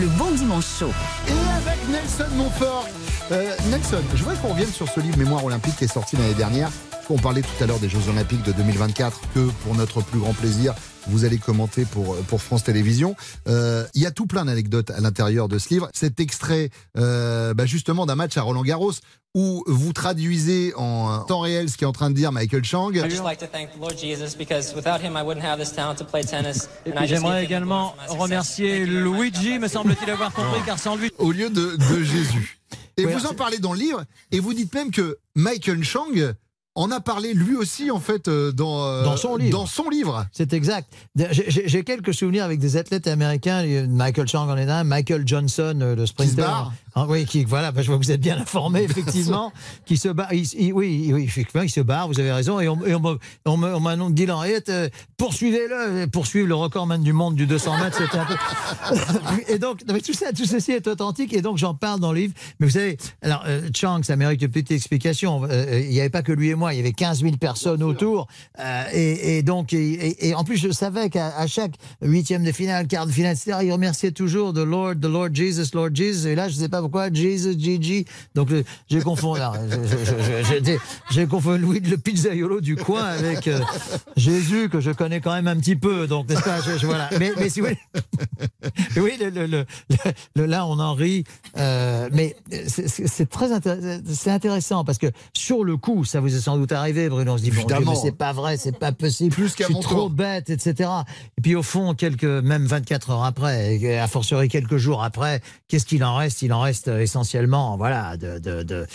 le bon dimanche chaud. Et avec Nelson Montfort. Euh, Nelson, je voudrais qu'on revienne sur ce livre Mémoire olympique qui est sorti l'année dernière. On parlait tout à l'heure des Jeux Olympiques de 2024 que pour notre plus grand plaisir, vous allez commenter pour, pour France Télévisions. Euh, Il y a tout plein d'anecdotes à l'intérieur de ce livre. Cet extrait, euh, bah, justement, d'un match à Roland Garros où vous traduisez en temps réel ce qu'est en train de dire Michael Chang. I'd just like to thank the Lord Jesus because without him I wouldn't have this talent to play tennis. Et And I puis just j'aimerais également remercier Luigi, me semble-t-il avoir compris, car sans lui. Au lieu de, de Jésus. Et Ouais, vous en parlez dans le livre, et vous dites même que Michael Chang en a parlé lui aussi, en fait, euh, dans, euh, Dans son livre. Dans son livre. C'est exact. J'ai- quelques souvenirs avec des athlètes américains. Michael Chang en est un, Michael Johnson, euh, le sprinter. barre. Ah oui, qui, voilà, bah, je vois que vous êtes bien informé, effectivement. qui se barre. il- il- oui, oui, effectivement, il se barre, vous avez raison. Et on, et on me- on on m'a dit euh, poursuivez-le, poursuivre le recordman du monde du 200 mètres, c'était un peu. et donc, non, mais tout ça, tout ceci est authentique, et donc j'en parle dans le livre. Mais vous savez, alors, euh, Chang, ça mérite une petite explication. Euh, Il n'y avait pas que lui et moi, il y avait 15 000 personnes autour. Euh, et, et donc, et, en plus, je savais qu'à chaque huitième de finale, quart de finale, etc., il remerciait toujours de Lord, the Lord Jesus, Lord Jesus. Et là, je ne sais pas pourquoi, Jesus, Gigi. Donc, j'ai confondu. j'ai- confondu Louis le pizzaiolo du coin avec euh, Jésus, que je connais quand même un petit peu. Donc, n'est-ce pas? Je- je- voilà. Mais, mais si vous voulez- oui, le, le- le- le- le- là, on en rit. euh, mais c'est- très intéressant, c'est intéressant parce que sur le coup, ça vous est sans doute arrivé, Bruno. On se dit, bon c'est pas vrai, c'est pas possible. Plus qu'à mon trop tour. bête, etc. Et puis au fond, quelques, même 24 heures après, et a fortiori quelques jours après, qu'est-ce qu'il en reste? Il en reste essentiellement, voilà, de, de,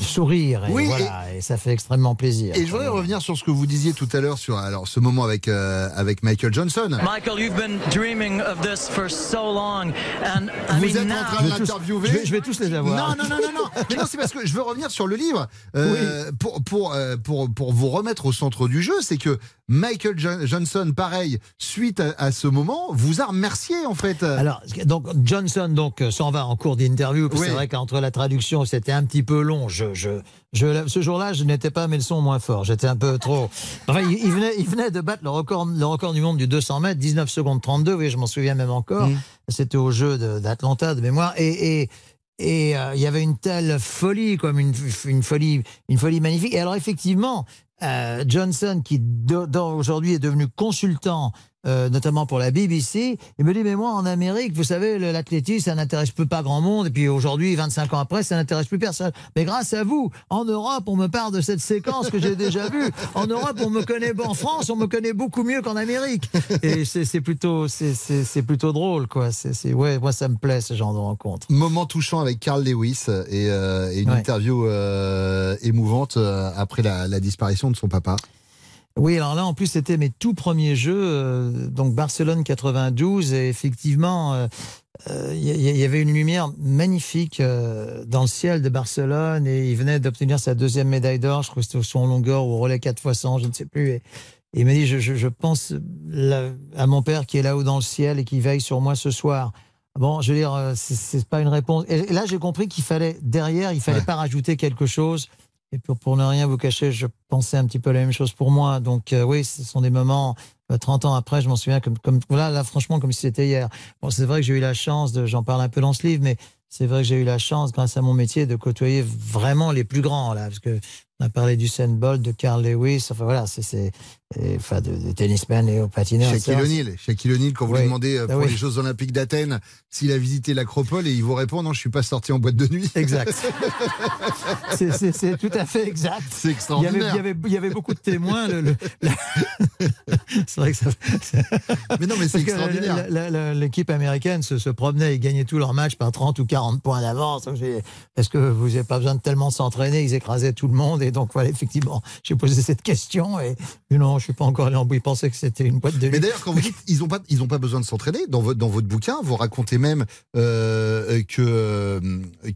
sourire. Et Oui, voilà, et... ça fait extrêmement plaisir. Et je voudrais revenir sur ce que vous disiez tout à l'heure sur alors ce moment avec euh, avec Michael Johnson. Michael, you've been dreaming of this for so long, and I Vous mean êtes en train de Je vais tous- l'interviewer. je vais- je vais tous les avoir. Non, non, non, non, non. Mais non, c'est parce que je veux revenir sur le livre euh, pour pour euh, pour pour vous remettre au centre du jeu. C'est que Michael Jo- Johnson, pareil, suite à, à ce moment, vous a remercié en fait. Alors, donc Johnson donc s'en va en cours d'interview. Oui. C'est vrai qu'entre la traduction, c'était un petit peu long. Je, je, je, ce jour-là, je n'étais pas à mes leçons moins fort. J'étais un peu trop. Enfin, il, il venait, il venait de battre le record, le record du monde du 200 mètres, 19 secondes 32. Oui, je m'en souviens même encore. C'était au jeu d'Atlanta de, mémoire. Et, et, et euh, il y avait une telle folie, comme une, une folie, une folie magnifique. Et alors effectivement, euh, Johnson, qui aujourd'hui est devenu consultant, euh, notamment pour la BBC, il me dit mais moi en Amérique, vous savez, l'athlétisme ça n'intéresse plus pas grand monde. Et puis aujourd'hui, 25 ans après, ça n'intéresse plus personne. Mais grâce à vous, en Europe, on me parle de cette séquence que j'ai déjà vue. En Europe, on me connaît, en France, on me connaît beaucoup mieux qu'en Amérique. Et c'est plutôt, c'est- plutôt drôle, quoi. C'est c'est- ouais, moi ça me plaît ce genre de rencontre. Moment touchant avec Carl Lewis et, euh, et une Ouais. interview euh, émouvante après la, la disparition de son papa. Oui, alors là, en plus, c'était mes tout premiers jeux, euh, donc Barcelone 92, et effectivement, euh, euh, il y, y- y avait une lumière magnifique euh, dans le ciel de Barcelone, et il venait d'obtenir sa deuxième médaille d'or, je crois que c'était au en longueur ou au relais 4 x 100, je ne sais plus, et, et il m'a dit, je, je- je pense là- à mon père qui est là-haut dans le ciel et qui veille sur moi ce soir. Bon, je veux dire, euh, c'est- pas une réponse. Et et là, j'ai compris qu'il fallait, derrière, il fallait pas rajouter quelque chose. Et pour, pour ne rien vous cacher, je pensais un petit peu la même chose pour moi. Donc euh, oui, ce sont des moments, euh, 30 ans après, je m'en souviens comme, comme voilà, là franchement comme si c'était hier. Bon, c'est vrai que j'ai eu la chance, de, j'en parle un peu dans ce livre, mais c'est vrai que j'ai eu la chance, grâce à mon métier, de côtoyer vraiment les plus grands là, parce que on a parlé du Bolt, de Carl Lewis, enfin voilà, c'est, enfin de, de tennisman et au patineur. Shaquille. O'Neal, Shaquille O'Neal, quand vous Oui. lui demandez euh, Ah pour oui. les Jeux Olympiques d'Athènes s'il a visité l'Acropole et il vous répond non, je suis pas sorti en boîte de nuit. Exact. c'est, tout à fait exact. C'est Il y, avait, extraordinaire. il, y avait, il y avait beaucoup de témoins. le- le- la- c'est vrai que ça. Mais non, mais c'est Parce extraordinaire. L'équipe américaine se, se promenait et gagnait tous leurs matchs par 30 ou 40 points d'avance. Est-ce que vous n'avez pas besoin de tellement s'entraîner Ils écrasaient tout le monde. Et donc, voilà, effectivement, j'ai posé cette question. Et mais non, je ne suis pas encore allé en bout. Ils pensaient que c'était une boîte de Mais d'ailleurs, quand vous dites ils n'ont pas, ils ont pas besoin de s'entraîner, dans votre, dans votre bouquin, vous racontez même euh, que,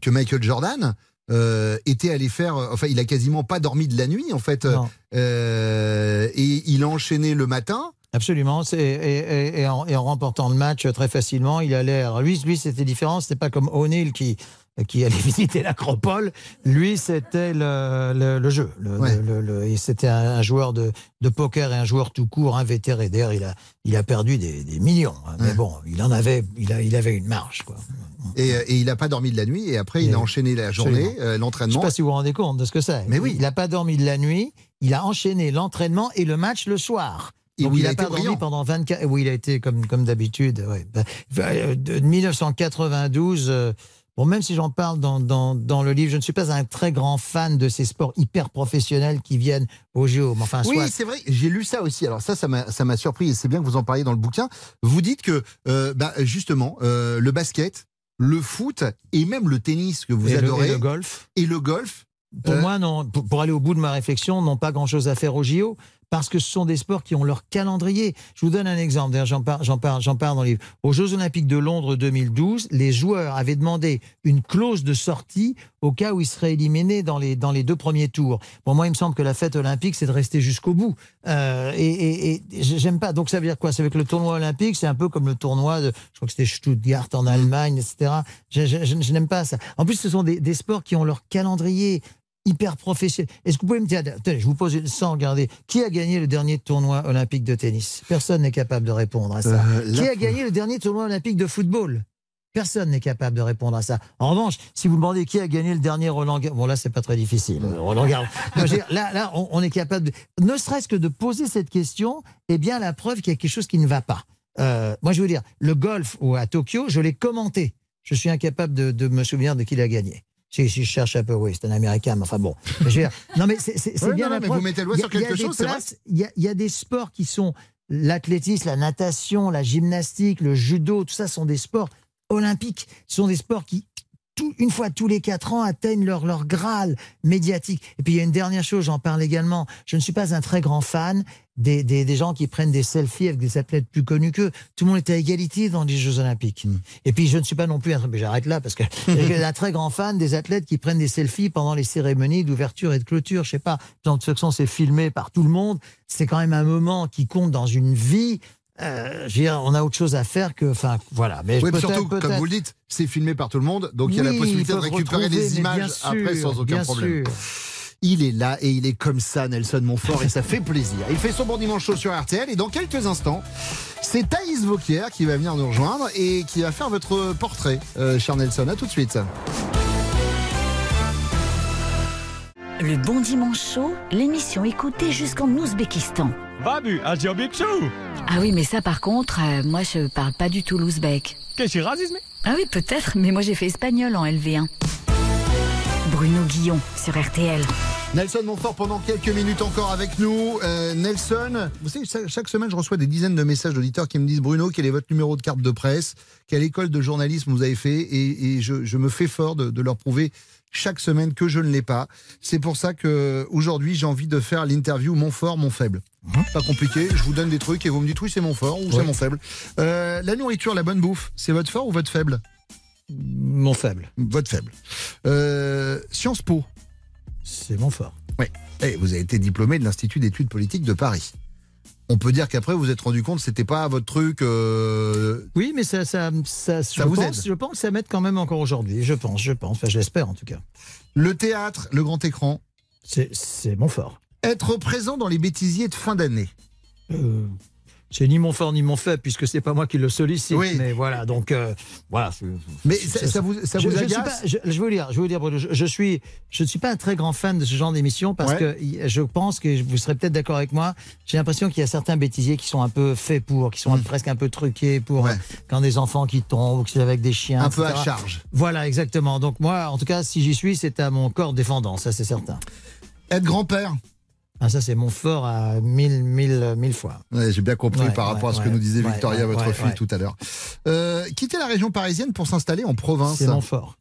que Michael Jordan euh, était allé faire, enfin, il a quasiment pas dormi de la nuit, en fait. Euh, et il a enchaîné le matin. Absolument. Et, et- et en, et en remportant le match très facilement, il allait. Alors lui, lui c'était différent. C'était pas comme O'Neill qui qui allait visiter l'Acropole, lui, c'était le, le, le jeu. Le, Ouais. c'était un, un joueur de, de poker et un joueur tout court invétéré. D'ailleurs, il a, il a perdu des, des millions. hein. Mais bon, il en avait, il, a, il avait une marge. Quoi. Et, euh, et il n'a pas dormi de la nuit. Et après, il a enchaîné la journée, euh, Je ne l'entraînement. sais pas si vous vous rendez compte de ce que c'est. Mais oui. Il n'a pas dormi de la nuit. Il a enchaîné l'entraînement et le match le soir. Donc où il il a pas dormi brillant. pendant 24. Oui, il a été comme, comme d'habitude. ouais. Bah, euh, De 1992. Bon, même si j'en parle dans, dans, dans le livre, je ne suis pas un très grand fan de ces sports hyper professionnels qui viennent au JO. Enfin, Oui, soit- c'est vrai, j'ai lu ça aussi. Alors ça, ça m'a surpris et c'est bien que vous en parliez dans le bouquin. Vous dites que, euh, bah, justement, euh, le basket, le foot et même le tennis que vous Et le- adorez. et le golf. Et le golf. Pour euh, moi, non. Pour, pour aller au bout de ma réflexion, n'ont pas grand-chose à faire au JO parce que ce sont des sports qui ont leur calendrier. Je vous donne un exemple. D'ailleurs, j'en parle, j'en parle, dans le livre. Aux Jeux Olympiques de Londres 2012, les joueurs avaient demandé une clause de sortie au cas où ils seraient éliminés dans les deux premiers tours. Pour moi, il me semble que la fête olympique, c'est de rester jusqu'au bout. Euh, et, j'aime pas. Donc ça veut dire quoi? Ça veut dire que le tournoi olympique, c'est un peu comme le tournoi de, je crois que c'était Stuttgart en Allemagne, etc. Je, n'aime pas ça. En plus, ce sont des sports qui ont leur calendrier hyper professionnel. Est-ce que vous pouvez me dire, attendez, je vous pose une- sans regarder, qui a gagné le dernier tournoi olympique de tennis? Personne n'est capable de répondre à ça. Euh, qui a gagné le dernier tournoi olympique de football? Personne n'est capable de répondre à ça. En revanche, si vous me demandez qui a gagné le dernier Roland Garros, bon là c'est pas très difficile. euh, Roland Garros. Moi, je veux dire, là, là, on, on est capable, de, ne serait-ce que de poser cette question, est bien la preuve qu'il y a quelque chose qui ne va pas. Euh, moi, je veux dire, le golf ou à Tokyo, je l'ai commenté. Je suis incapable de, de me souvenir de qui l'a gagné. Si, si je cherche un peu, oui, c'est un Américain, mais enfin bon. Non, mais c'est bien non, la mais preuve. vous mettez le doigt sur quelque chose, Il y, y a des sports qui sont l'athlétisme, la natation, la gymnastique, le judo, tout ça sont des sports olympiques. Ce sont des sports qui, tout- une fois tous les quatre ans, atteignent leur, leur graal médiatique. Et puis il y a une dernière chose, j'en parle également. Je ne suis pas un très grand fan des, des, des gens qui prennent des selfies avec des athlètes plus connus qu'eux. Tout le monde est à égalité dans les Jeux Olympiques. Et puis je ne suis pas non plus un, mais j'arrête là parce que un très grand fan des athlètes qui prennent des selfies pendant les cérémonies d'ouverture et de clôture. Je sais pas, de toute façon c'est filmé par tout le monde. C'est quand même un moment qui compte dans une vie. Euh, je veux dire, on a autre chose à faire que, enfin, voilà. Mais Oui, peut-être- surtout, comme vous le dites, c'est filmé par tout le monde, donc il y a la possibilité de récupérer des mais images sûr, après sans aucun bien problème. sûr. Il est là et il est comme ça, Nelson Montfort, et ça fait plaisir. Il fait son bon dimanche chaud sur RTL et dans quelques instants, c'est Thaïs Vauquier qui va venir nous rejoindre et qui va faire votre portrait, euh, cher Nelson. À tout de suite. Le Bon Dimanche Chaud, l'émission écoutée jusqu'en Ouzbékistan. Babu, Azerbaïdjan. Ah oui, mais ça par contre, euh, moi je parle pas du tout l'ouzbek. Qu'est-ce que Ah oui, peut-être, mais moi j'ai fait espagnol en LV1. Bruno Guillon sur RTL. Nelson Montfort pendant quelques minutes encore avec nous. Euh, Nelson, vous savez, cha- chaque semaine je reçois des dizaines de messages d'auditeurs qui me disent Bruno, quel est votre numéro de carte de presse? Quelle école de journalisme vous avez fait? Et, et je, je me fais fort de, de leur prouver chaque semaine que je ne l'ai pas. C'est pour ça que aujourd'hui j'ai envie de faire l'interview mon fort, mon faible. Pas compliqué, je vous donne des trucs et vous me dites oui c'est mon fort ou c'est mon faible. Euh, la nourriture, la bonne bouffe, c'est votre fort ou votre faible? Mon faible. Votre faible. Euh, Sciences Po. C'est mon fort. Oui. Et vous avez été diplômé de l'Institut d'études politiques de Paris. On peut dire qu'après vous vous êtes rendu compte que c'était pas votre truc. euh, Oui, mais ça, ça, ça, je, vous pense, aide. je pense que ça m'aide quand même encore aujourd'hui. Je pense, je pense. Enfin, je l'espère en tout cas. Le théâtre, le grand écran. C'est, c'est mon fort. Être présent dans les bêtisiers de fin d'année. Euh, c'est ni mon fort ni mon faible puisque c'est pas moi qui le sollicite. Oui. Mais voilà, donc euh, voilà. Mais ça, ça vous, ça je, vous je agace pas- je, je veux dire, je veux dire, Bruno, je, je suis, je ne suis pas un très grand fan de ce genre d'émission parce Ouais. que je pense que vous serez peut-être d'accord avec moi. J'ai l'impression qu'il y a certains bêtisiers qui sont un peu faits pour, qui sont presque un peu truqués pour euh, quand des enfants qui tombent ou que c'est avec des chiens. Un peu à charge. Voilà, exactement. Donc moi, en tout cas, si j'y suis, c'est à mon corps défendant, ça c'est certain. Être grand-père? Ah, ça c'est mon fort à mille, mille, mille fois. Ouais, J'ai bien compris Ouais, par rapport à ce que nous disait Victoria, votre fille, tout à l'heure. Euh, quitter la région parisienne pour s'installer en province. C'est mon fort.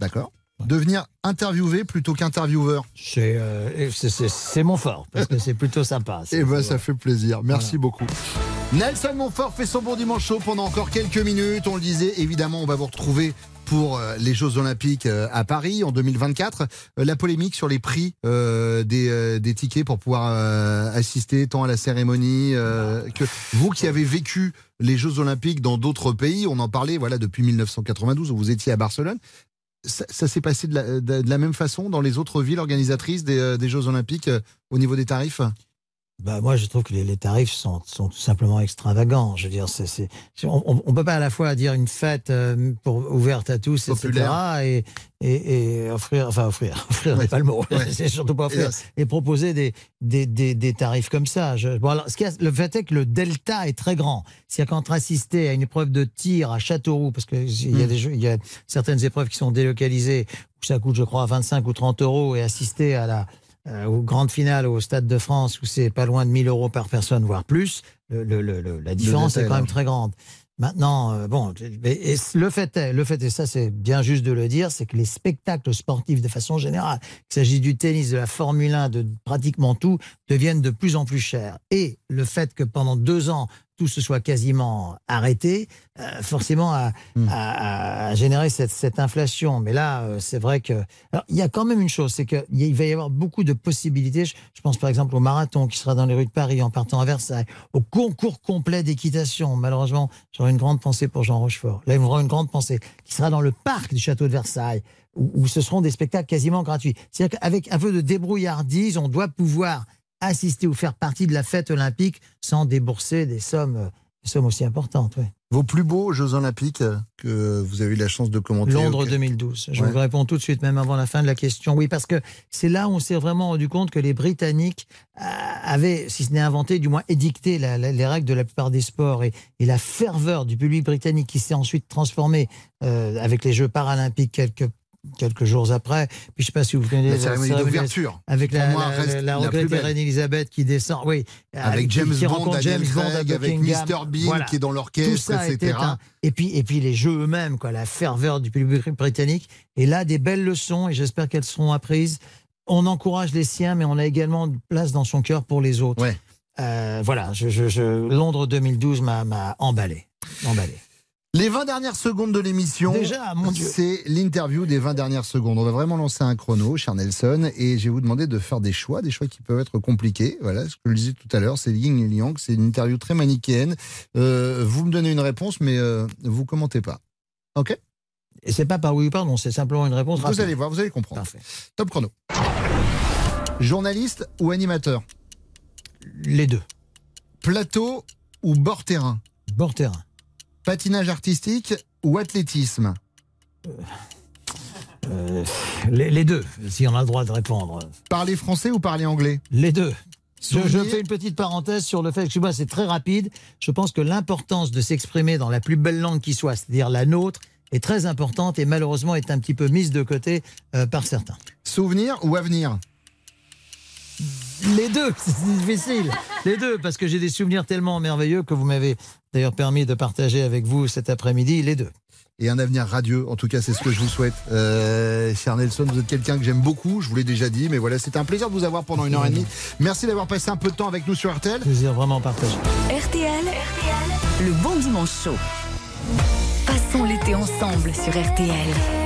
D'accord. Devenir interviewé plutôt qu'intervieweur. C'est euh, mon fort parce que c'est plutôt sympa. Eh ben, ça fait plaisir. Merci beaucoup. Nelson Montfort fait son bon dimanche chaud pendant encore quelques minutes. On le disait, évidemment, on va vous retrouver pour euh, les Jeux Olympiques euh, à Paris en 2024. Euh, La polémique sur les prix des, des tickets pour pouvoir assister tant à la cérémonie que vous qui avez vécu les Jeux Olympiques dans d'autres pays, on en parlait voilà depuis 1992 où vous étiez à Barcelone. ça, s'est passé de la, la même façon dans les autres villes organisatrices des, des Jeux Olympiques au niveau des tarifs? Bah, moi, je trouve que les, les tarifs sont, sont tout simplement extravagants. Je veux dire, c'est, c'est, on ne peut pas à la fois dire une fête euh, pour, ouverte à tous, Populaire. etc., et, et, et offrir, enfin offrir, offrir n'est pas le mot, Ouais. c'est surtout pas offrir, et proposer des, des, des, des tarifs comme ça. Je, bon, alors, ce a- le fait est que le delta est très grand. C'est-à-dire qu'entre assister à une épreuve de tir à Châteauroux, parce qu'il y, a Mm. des jeux- il y a certaines épreuves qui sont délocalisées, où ça coûte, je crois, 25 ou 30 euros, et assister à la, aux grandes finales au Stade de France où c'est pas loin de 1000 euros par personne, voire plus, le- le- le- la différence détail est quand même large. très grande. Maintenant, euh, bon, et le fait est, le fait est, ça c'est bien juste de le dire, c'est que les spectacles sportifs de façon générale, qu'il s'agisse du tennis, de la Formule 1, de pratiquement tout, deviennent de plus en plus chers. Et le fait que pendant deux ans, tout se soit quasiment arrêté, euh, forcément a, a- a généré cette, cette inflation. Mais là, euh, c'est vrai que... Alors, il y a quand même une chose, c'est qu'il va y avoir beaucoup de possibilités. Je, je pense par exemple au marathon qui sera dans les rues de Paris en partant à Versailles, au concours complet d'équitation. Malheureusement, j'aurais une grande pensée pour Jean Rochefort. Là, il me une grande pensée, qui sera dans le parc du château de Versailles, où, où ce seront des spectacles quasiment gratuits. C'est-à-dire qu'avec un peu de débrouillardise, on doit pouvoir assister ou faire partie de la fête olympique sans débourser des sommes, des sommes aussi importantes. Vos plus beaux Jeux Olympiques euh, que vous avez eu la chance de commenter Londres ok. 2012. Je Ouais. vous réponds tout de suite, même avant la fin de la question. Oui, parce que c'est là où on s'est vraiment rendu compte que les Britanniques euh, avaient, si ce n'est inventé, du moins édicté la- la- les règles de la plupart des sports et, et la ferveur du public britannique qui s'est ensuite transformé euh, avec les Jeux paralympiques quelques quelques jours après. Puis je ne sais pas si vous souvenez La cérémonie d'ouverture, avec la, moi, la- reine Elisabeth qui descend. Oui, Avec James qui Bond, James Bond Craig, avec. Mr. Bean qui est dans l'orchestre, etc. un- Et puis, et puis les jeux eux-mêmes, quoi, la ferveur du public britannique. Et là, des belles leçons, et j'espère qu'elles seront apprises. On encourage les siens, mais on a également de place dans son cœur pour les autres. Euh, voilà, je, je- je- Londres 2012 m'a m'a emballé. emballé. Les 20 dernières secondes de l'émission, c'est l'interview des 20 dernières secondes. On va vraiment lancer un chrono, cher Nelson, et je vais vous demander de faire des choix, des choix qui peuvent être compliqués. Voilà, ce que je disais tout à l'heure, c'est yin et yang, c'est une interview très manichéenne. Euh, vous me donnez une réponse, mais euh, vous commentez pas. Ok? Et c'est pas par oui ou par non, c'est simplement une réponse Vous rapide. allez voir, vous allez comprendre. Top chrono. Journaliste ou animateur? Les deux. Plateau ou bord terrain? Bord terrain. Patinage artistique ou athlétisme Euh, les, les deux, si on a le droit de répondre. Parler français ou parler anglais Les deux. Je, fais une petite parenthèse sur le fait, excusez-moi, c'est très rapide. Je pense que l'importance de s'exprimer dans la plus belle langue qui soit, c'est-à-dire la nôtre, est très importante et malheureusement est un petit peu mise de côté euh, par certains. Souvenir ou avenir Les deux, c'est difficile. Les deux, parce que j'ai des souvenirs tellement merveilleux que vous m'avez d'ailleurs permis de partager avec vous cet après-midi. Les deux. et un avenir radieux. En tout cas, c'est ce que je vous souhaite. Euh, cher Nelson, vous êtes quelqu'un que j'aime beaucoup, je vous l'ai déjà dit, mais voilà, c'était un plaisir de vous avoir pendant une heure et demie. Merci d'avoir passé un peu de temps avec nous sur RTL. Plaisir vraiment partagé. RTL, le bon dimanche chaud. Passons l'été ensemble sur RTL.